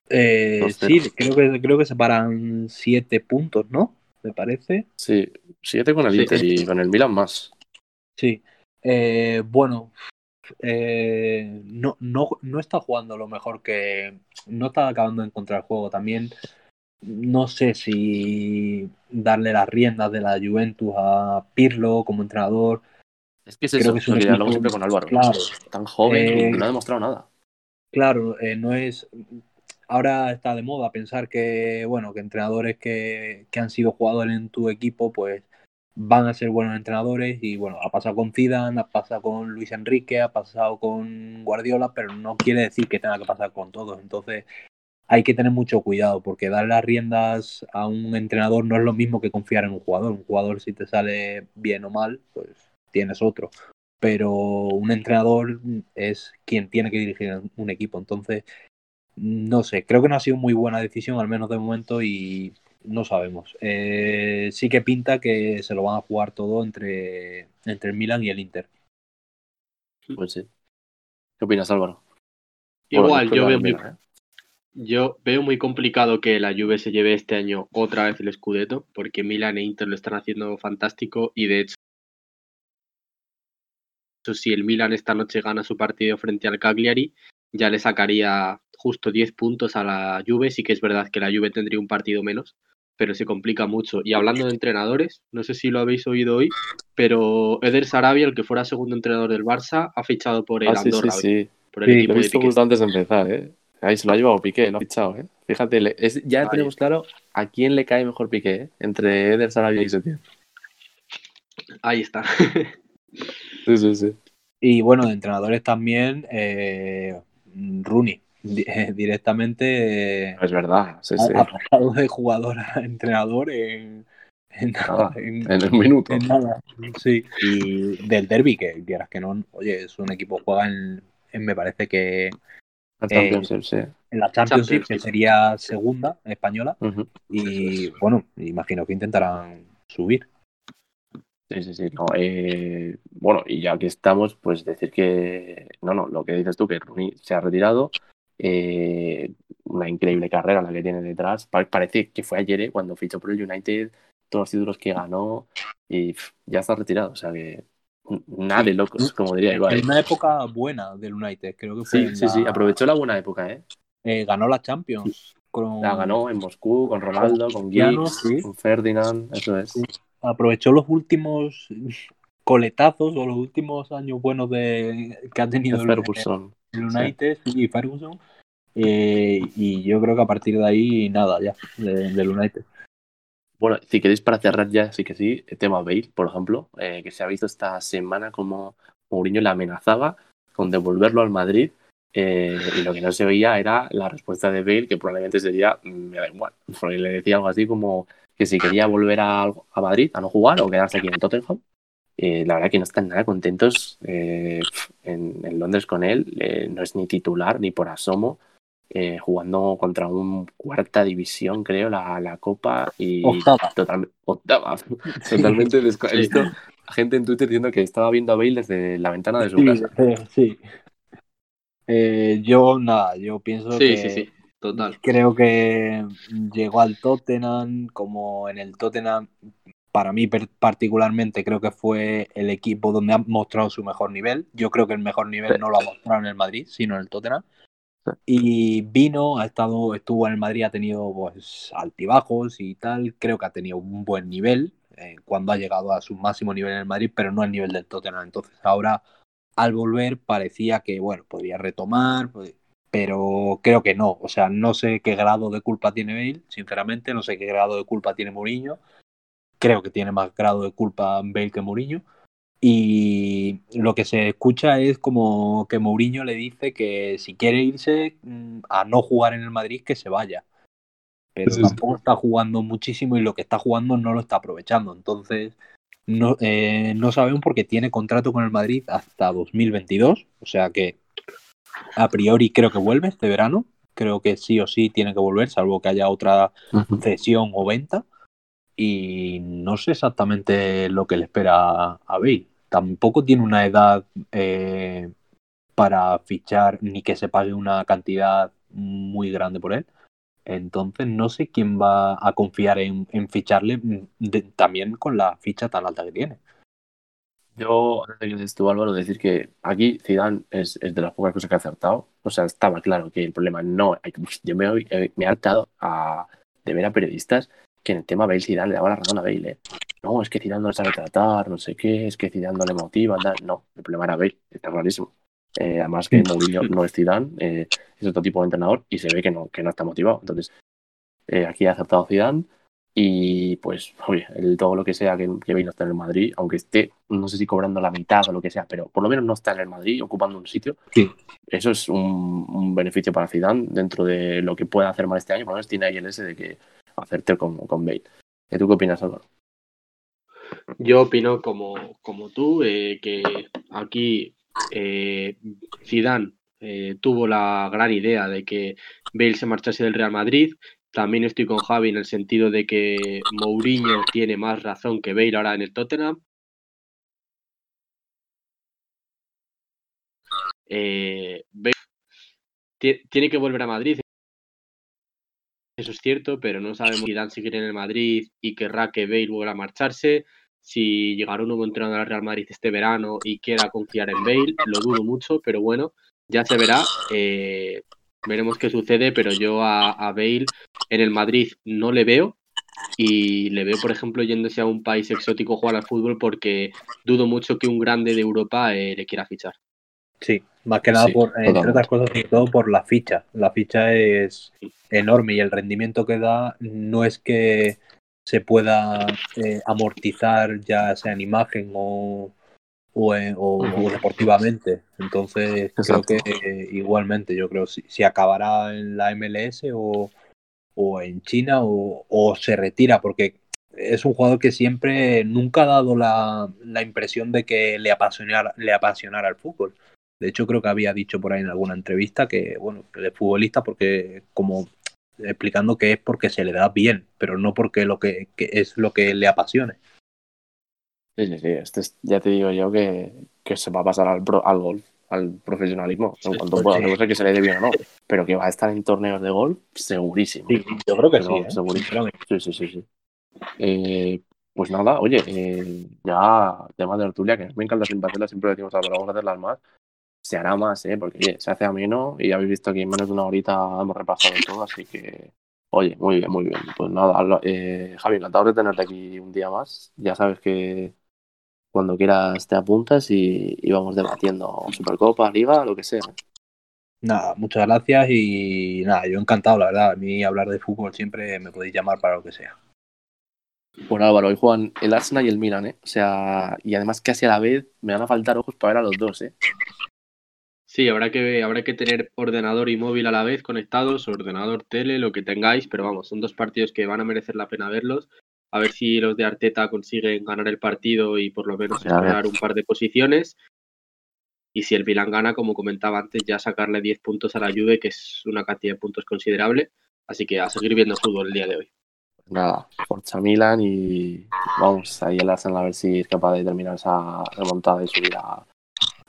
Dos sí, creo que, creo que separan siete puntos, ¿no? Me parece. Sí, siete con el Sí. Inter y con el Milan más. Sí. Eh, bueno, eh, no, no, no está jugando lo mejor que. No está acabando de encontrar el juego. También no sé si darle las riendas de la Juventus a Pirlo como entrenador. Es que es Creo eso, que es lo un que equipo- siempre con Álvaro. claro. Tan joven Eh, no ha demostrado nada. Claro, eh, no es. Ahora está de moda pensar que, bueno, que entrenadores que, que han sido jugadores en tu equipo, pues van a ser buenos entrenadores. Y bueno, ha pasado con Zidane, ha pasado con Luis Enrique, ha pasado con Guardiola, pero no quiere decir que tenga que pasar con todos. Entonces, hay que tener mucho cuidado, porque dar las riendas a un entrenador no es lo mismo que confiar en un jugador. Un jugador, si te sale bien o mal, pues tienes otro pero un entrenador es quien tiene que dirigir un equipo. Entonces, no sé, creo que no ha sido muy buena decisión, al menos de momento, y no sabemos. Eh, sí que pinta que se lo van a jugar todo entre, entre el Milan y el Inter. Pues sí. ¿Qué opinas, Álvaro? Igual, yo veo muy, ¿eh? yo veo muy complicado que la Juve se lleve este año otra vez el Scudetto, porque Milan e Inter lo están haciendo fantástico y de hecho, si el Milan esta noche gana su partido frente al Cagliari, ya le sacaría justo 10 puntos a la Juve. Sí que es verdad que la Juve tendría un partido menos, pero se complica mucho. Y hablando de entrenadores, no sé si lo habéis oído hoy, pero Eder Sarabia, el que fuera segundo entrenador del Barça, ha fichado por el Ah, sí, sí, Andorra, sí. por el Sí, equipo Lo he visto justo antes de empezar, ¿eh? Ahí se lo ha llevado Piqué, lo ha fichado, ¿eh? Fíjate, le- es- ya Ahí. tenemos claro a quién le cae mejor Piqué, ¿eh? Entre Eder Sarabia y Setién. Ahí está. Sí, sí, sí. Y bueno, de entrenadores también, eh, Rooney, directamente eh, Es verdad, sí, sí. ha, pasado de jugador a entrenador en, en nada. Nada, en- En un minuto. En nada, sí. Y del derby, que quieras que no, oye, es un equipo que juega en, en, me parece que La Championship, sí. en la Championship, que sería segunda española, y bueno, imagino que intentarán subir. Sí, sí, sí. No, eh, bueno, y ya que estamos, pues decir que, no, no, lo que dices tú, que Rooney se ha retirado, eh, una increíble carrera la que tiene detrás. Pa- parece que fue ayer, eh, cuando fichó por el United, todos los títulos que ganó, y pff, ya está retirado. O sea que nada de locos, como diría Ibai. En una época buena del United, creo que fue. Sí, sí, la- sí, aprovechó la buena época, ¿eh? eh, ganó la Champions. Con, La ganó en Moscú, con Ronaldo, con sí. con Ferdinand, eso es. Aprovechó los últimos coletazos o los últimos años buenos de que ha tenido el, Ferguson. El United y Ferguson. Eh, y yo creo que a partir de ahí, nada, ya, de- del United. Bueno, si queréis para cerrar ya, sí que sí, el tema Bale, por ejemplo, eh, que se ha visto esta semana como Mourinho le amenazaba con devolverlo al Madrid eh, y lo que no se veía era la respuesta de Bale, que probablemente sería, "Mm, me da igual, porque le decía algo así como que si quería volver a, a Madrid a no jugar o quedarse aquí en Tottenham. Eh, la verdad que no están nada contentos eh, en, en Londres con él, eh, no es ni titular ni por asomo. eh, jugando contra un cuarta división, creo, la, la Copa y Octava. totalmente octava, Sí. visto a gente en Twitter diciendo que estaba viendo a Bale desde la ventana de su Sí, casa. eh, sí. Eh, yo, nada, yo pienso Sí, que sí, sí, total. creo que llegó al Tottenham, como en el Tottenham, para mí particularmente, creo que fue el equipo donde ha mostrado su mejor nivel. Yo creo que el mejor nivel Sí. no lo ha mostrado en el Madrid, sino en el Tottenham. Sí. Y vino, ha estado, estuvo en el Madrid, ha tenido pues altibajos y tal. Creo que ha tenido un buen nivel eh, cuando ha llegado a su máximo nivel en el Madrid, pero no al nivel del Tottenham. Entonces ahora, al volver, parecía que, bueno, podría retomar, pues, pero creo que no. O sea, no sé qué grado de culpa tiene Bale, sinceramente, no sé qué grado de culpa tiene Mourinho. Creo que tiene más grado de culpa Bale que Mourinho. Y lo que se escucha es como que Mourinho le dice que si quiere irse mm, a no jugar en el Madrid, que se vaya. Pero Sí, sí. tampoco está jugando muchísimo y lo que está jugando no lo está aprovechando. Entonces, no, eh, no sabemos porque tiene contrato con el Madrid hasta 2022. O sea que a priori creo que vuelve este verano. Creo que sí o sí tiene que volver, salvo que haya otra cesión o venta. Y no sé exactamente lo que le espera a Bale. Tampoco tiene una edad eh, para fichar ni que se pague una cantidad muy grande por él. Entonces no sé quién va a confiar en, ficharle mm, también con la ficha tan alta que tiene. Yo, antes de que dices tú, Álvaro, decir que aquí Zidane es, de las pocas cosas que ha acertado. O sea, estaba claro que el problema no... Yo me, me he hartado a, de ver a periodistas que en el tema Bale Zidane le daba la razón a Bale. ¿eh? No, es que Zidane no le sabe tratar, no sé qué, es que Zidane no le motiva, No, el problema era Bale, está clarísimo. Eh, además que Mourinho no es Zidane, eh, es otro tipo de entrenador y se ve que no, que no está motivado. Entonces, aquí ha acertado Zidane y pues, oye, el, todo lo que sea que, que no está en el Madrid, aunque esté, no sé si cobrando la mitad o lo que sea, pero por lo menos no está en el Madrid ocupando un sitio. Sí. Eso es un, beneficio para Zidane dentro de lo que pueda hacer mal este año. Por lo menos tiene ahí el ese de que hacerte con, con Bale. ¿Tú qué opinas, Álvaro? Yo opino como, como tú, eh, que aquí eh, Zidane eh, tuvo la gran idea de que Bale se marchase del Real Madrid, también estoy con Javi en el sentido de que Mourinho tiene más razón que Bale ahora en el Tottenham. Eh, tiene que volver a Madrid. Eso es cierto, pero no sabemos si Dan seguirá en el Madrid y querrá que Bale vuelva a marcharse. Si llegará un nuevo entrenador al Real Madrid este verano y quiera confiar en Bale, lo dudo mucho, pero bueno, ya se verá. Eh, veremos qué sucede, pero yo a, a, Bale en el Madrid no le veo y le veo, por ejemplo, yéndose a un país exótico a jugar al fútbol porque dudo mucho que un grande de Europa eh, le quiera fichar. Sí, más que nada, por, entre otras cosas, sobre todo por la ficha. La ficha es enorme y el rendimiento que da no es que se pueda eh, amortizar ya sea en imagen o, o, deportivamente. Entonces, creo que igualmente, yo creo, si, si, acabará en la MLS o, o en China o, se retira, porque es un jugador que siempre nunca ha dado la, la impresión de que le apasionara, le apasionara el fútbol. De hecho, creo que había dicho por ahí en alguna entrevista que, bueno, que es futbolista porque como explicando que es porque se le da bien, pero no porque lo que, que es lo que le apasione. Sí, sí, sí. Este ya te digo yo que, que se va a pasar al, al golf, al profesionalismo, en cuanto pueda. No sé que se le dé bien o no, pero que va a estar en torneos de golf, segurísimo. Sí, yo creo que sí. ¿eh? Segurísimo. Sí, sí, sí. sí. Eh, pues nada, oye, eh, ya tema de tertulia, que me encanta siempre hacerla, siempre decimos, pero vamos a hacerlas más. Se hará más, ¿eh? Porque oye, se hace ameno y habéis visto que en menos de una horita hemos repasado todo, así que Oye, muy bien, muy bien. Pues nada, eh, Javi, encantado de tenerte aquí un día más. Ya sabes que cuando quieras te apuntas y, vamos debatiendo Supercopa, Liga, lo que sea. Nada, muchas gracias y nada, yo encantado, la verdad. A mí hablar de fútbol siempre me podéis llamar para lo que sea. Bueno, Álvaro, hoy juegan el Arsenal y el Milan, ¿eh? O sea, y además casi a la vez me van a faltar ojos para ver a los dos, ¿eh? Sí, habrá que, habrá que tener ordenador y móvil a la vez conectados, ordenador, tele, lo que tengáis, pero vamos, son dos partidos que van a merecer la pena verlos a ver si los de Arteta consiguen ganar el partido y por lo menos esperar un par de posiciones. Y si el Milan gana, como comentaba antes, ya sacarle 10 puntos a la Juve, que es una cantidad de puntos considerable. Así que a seguir viendo fútbol el día de hoy. Nada, Forza Milan y vamos ahí el Arsenal a ver si es capaz de terminar esa remontada y subir a,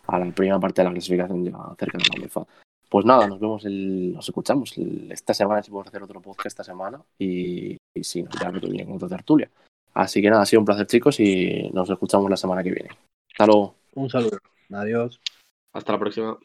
a la primera parte de la clasificación ya cerca de la UEFA. Pues nada, nos vemos, el, nos escuchamos esta semana, si podemos hacer otro podcast esta semana y, y si no, ya me viene otra tertulia. Así que nada, ha sido un placer chicos y nos escuchamos la semana que viene. Hasta luego. Un saludo. Adiós. Hasta la próxima.